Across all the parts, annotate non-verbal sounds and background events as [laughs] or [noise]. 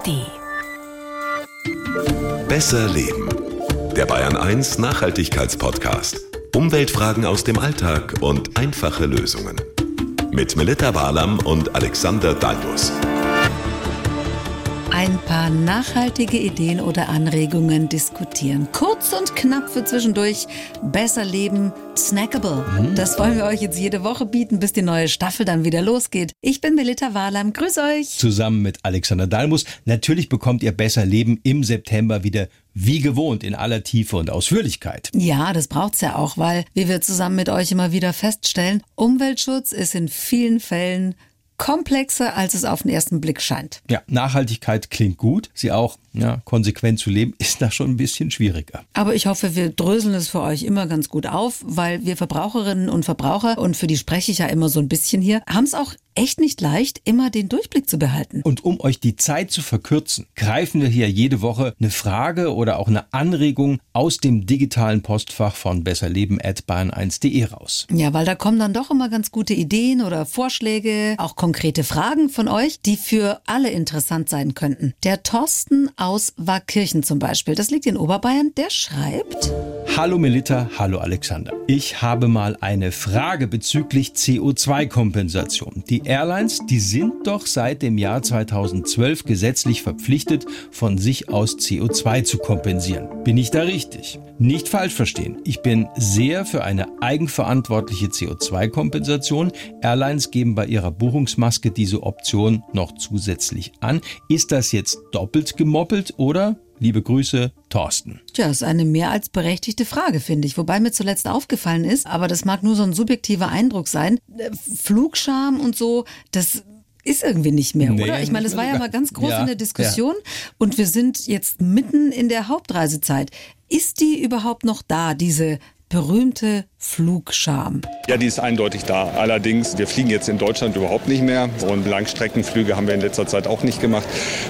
ARD. Besser Leben. Der Bayern 1 Nachhaltigkeitspodcast. Umweltfragen aus dem Alltag und einfache Lösungen. Mit Melita Walam und Alexander Dalmus. Ein paar nachhaltige Ideen oder Anregungen diskutieren. Kurz und knapp für zwischendurch. Besser leben, snackable. Das wollen wir euch jetzt jede Woche bieten, bis die neue Staffel dann wieder losgeht. Ich bin Melita Walam. Grüß euch. zusammen mit Alexander Dalmus. Natürlich bekommt ihr besser Leben im September wieder wie gewohnt in aller Tiefe und Ausführlichkeit. Ja, das braucht's ja auch, weil, wie wir zusammen mit euch immer wieder feststellen, Umweltschutz ist in vielen Fällen komplexer, als es auf den ersten Blick scheint. Ja, Nachhaltigkeit klingt gut. Sie auch ja, konsequent zu leben, [laughs] ist da schon ein bisschen schwieriger. Aber ich hoffe, wir dröseln es für euch immer ganz gut auf, weil wir Verbraucherinnen und Verbraucher, und für die spreche ich ja immer so ein bisschen hier, haben es auch echt nicht leicht, immer den Durchblick zu behalten. Und um euch die Zeit zu verkürzen, greifen wir hier jede Woche eine Frage oder auch eine Anregung aus dem digitalen Postfach von besserleben.bayern1.de raus. Ja, weil da kommen dann doch immer ganz gute Ideen oder Vorschläge, auch konkrete Fragen von euch, die für alle interessant sein könnten. Der Thorsten aus Warkirchen zum Beispiel, das liegt in Oberbayern, der schreibt. Hallo Melita, hallo Alexander. Ich habe mal eine Frage bezüglich CO2-Kompensation. Die Airlines, die sind doch seit dem Jahr 2012 gesetzlich verpflichtet, von sich aus CO2 zu kompensieren. Bin ich da richtig? Nicht falsch verstehen. Ich bin sehr für eine eigenverantwortliche CO2-Kompensation. Airlines geben bei ihrer Buchungsmaske diese Option noch zusätzlich an. Ist das jetzt doppelt gemoppelt oder? Liebe Grüße, Thorsten. Tja, ist eine mehr als berechtigte Frage, finde ich. Wobei mir zuletzt aufgefallen ist, aber das mag nur so ein subjektiver Eindruck sein. äh, Flugscham und so, das ist irgendwie nicht mehr, Nee, oder? Ich meine, das war ja mal ganz groß Ja, in der Diskussion und wir sind jetzt mitten in der Hauptreisezeit. Ist die überhaupt noch da, diese berühmte Flugscham? Ja, die ist eindeutig da. Allerdings, wir fliegen jetzt in Deutschland überhaupt nicht mehr und Langstreckenflüge haben wir in letzter Zeit auch nicht gemacht.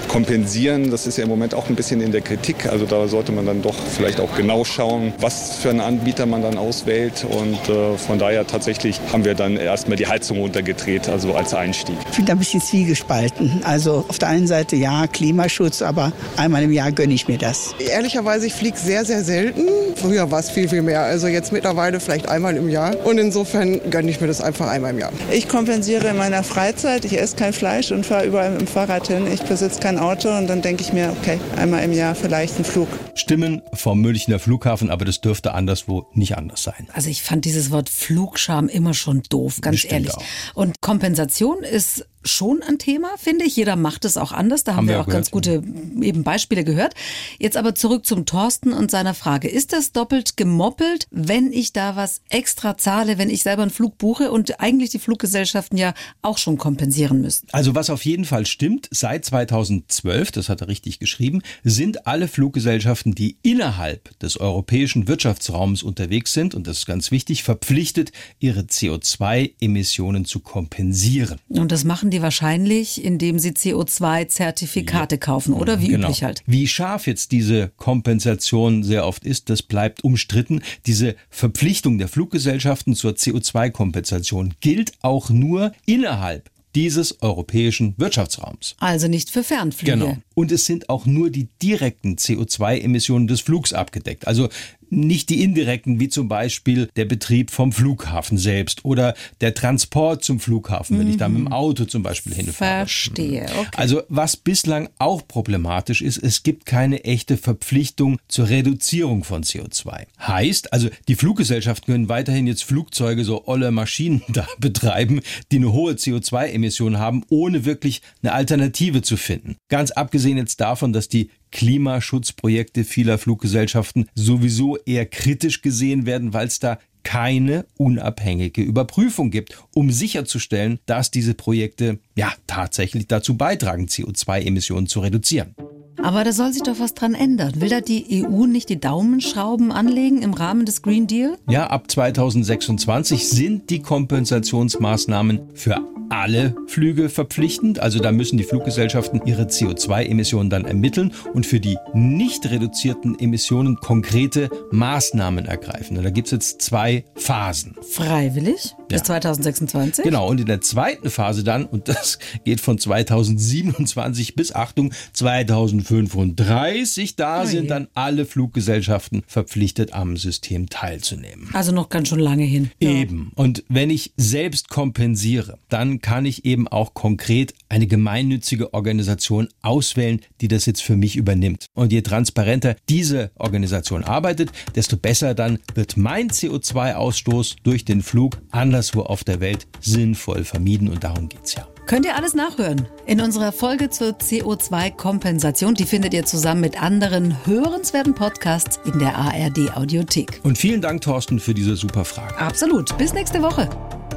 Kompensieren, das ist ja im Moment auch ein bisschen in der Kritik. Also da sollte man dann doch vielleicht auch genau schauen, was für einen Anbieter man dann auswählt. Und äh, von daher tatsächlich haben wir dann erstmal die Heizung runtergedreht, also als Einstieg. Ich bin da ein bisschen zwiegespalten. Also auf der einen Seite ja, Klimaschutz, aber einmal im Jahr gönne ich mir das. Ehrlicherweise, ich fliege sehr, sehr selten. Früher war es viel, viel mehr. Also jetzt mittlerweile vielleicht einmal im Jahr. Und insofern gönne ich mir das einfach einmal im Jahr. Ich kompensiere in meiner Freizeit. Ich esse kein Fleisch und fahre überall mit dem Fahrrad hin. Ich besitze kein Auto und dann denke ich mir, okay, einmal im Jahr vielleicht ein Flug. Stimmen vom Münchner Flughafen, aber das dürfte anderswo nicht anders sein. Also ich fand dieses Wort Flugscham immer schon doof, ganz Bestimmt ehrlich. auch. Und Kompensation ist schon ein Thema, finde ich. Jeder macht es auch anders. Da haben, Haben wir auch auch ganz gute eben Beispiele gehört. Jetzt aber zurück zum Thorsten und seiner Frage. Ist das doppelt gemoppelt, wenn ich da was extra zahle, wenn ich selber einen Flug buche und eigentlich die Fluggesellschaften ja auch schon kompensieren müssen? Also was auf jeden Fall stimmt, seit 2012, das hat er richtig geschrieben, sind alle Fluggesellschaften, die innerhalb des europäischen Wirtschaftsraums unterwegs sind, und das ist ganz wichtig, verpflichtet, ihre CO2-Emissionen zu kompensieren. Und das machen die wahrscheinlich, indem sie CO2-Zertifikate kaufen oder wie Genau. üblich halt. Wie scharf jetzt diese Kompensation sehr oft ist, das bleibt umstritten. Diese Verpflichtung der Fluggesellschaften zur CO2-Kompensation gilt auch nur innerhalb dieses europäischen Wirtschaftsraums. Also nicht für Fernflüge. Genau. Und es sind auch nur die direkten CO2-Emissionen des Flugs abgedeckt. Also nicht die indirekten, wie zum Beispiel der Betrieb vom Flughafen selbst oder der Transport zum Flughafen, wenn ich da mit dem Auto zum Beispiel hinfahre. Verstehe. Okay. Also was bislang auch problematisch ist, es gibt keine echte Verpflichtung zur Reduzierung von CO2. Heißt, also die Fluggesellschaften können weiterhin jetzt Flugzeuge, so olle Maschinen [laughs] da betreiben, die eine hohe CO2-Emission haben, ohne wirklich eine Alternative zu finden. Ganz abgesehen jetzt davon, dass die Klimaschutzprojekte vieler Fluggesellschaften sowieso eher kritisch gesehen werden, weil es da keine unabhängige Überprüfung gibt, um sicherzustellen, dass diese Projekte ja tatsächlich dazu beitragen, CO2-Emissionen zu reduzieren. Aber da soll sich doch was dran ändern. Will da die EU nicht die Daumenschrauben anlegen im Rahmen des Green Deal? Ja, ab 2026 sind die Kompensationsmaßnahmen für alle Flüge verpflichtend. Also da müssen die Fluggesellschaften ihre CO2-Emissionen dann ermitteln und für die nicht reduzierten Emissionen konkrete Maßnahmen ergreifen. Und da gibt es jetzt zwei Phasen. Freiwillig bis Ja. 2026? Genau, und in der zweiten Phase dann, und das geht von 2027 bis Achtung 2035, da Oh sind dann alle Fluggesellschaften verpflichtet, am System teilzunehmen. Also noch ganz schön lange hin. Eben. Und wenn ich selbst kompensiere, dann kann ich eben auch konkret eine gemeinnützige Organisation auswählen, die das jetzt für mich übernimmt. Und je transparenter diese Organisation arbeitet, desto besser dann wird mein CO2-Ausstoß durch den Flug anderswo auf der Welt sinnvoll vermieden. Und darum geht's ja. Könnt ihr alles nachhören in unserer Folge zur CO2-Kompensation. Die findet ihr zusammen mit anderen hörenswerten Podcasts in der ARD Audiothek. Und vielen Dank, Thorsten, für diese super Frage. Absolut. Bis nächste Woche.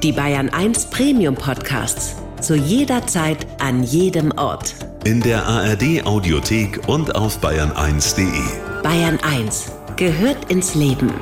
Die Bayern 1 Premium Podcasts. Zu jeder Zeit, an jedem Ort. In der ARD Audiothek und auf bayern1.de. Bayern 1 gehört ins Leben.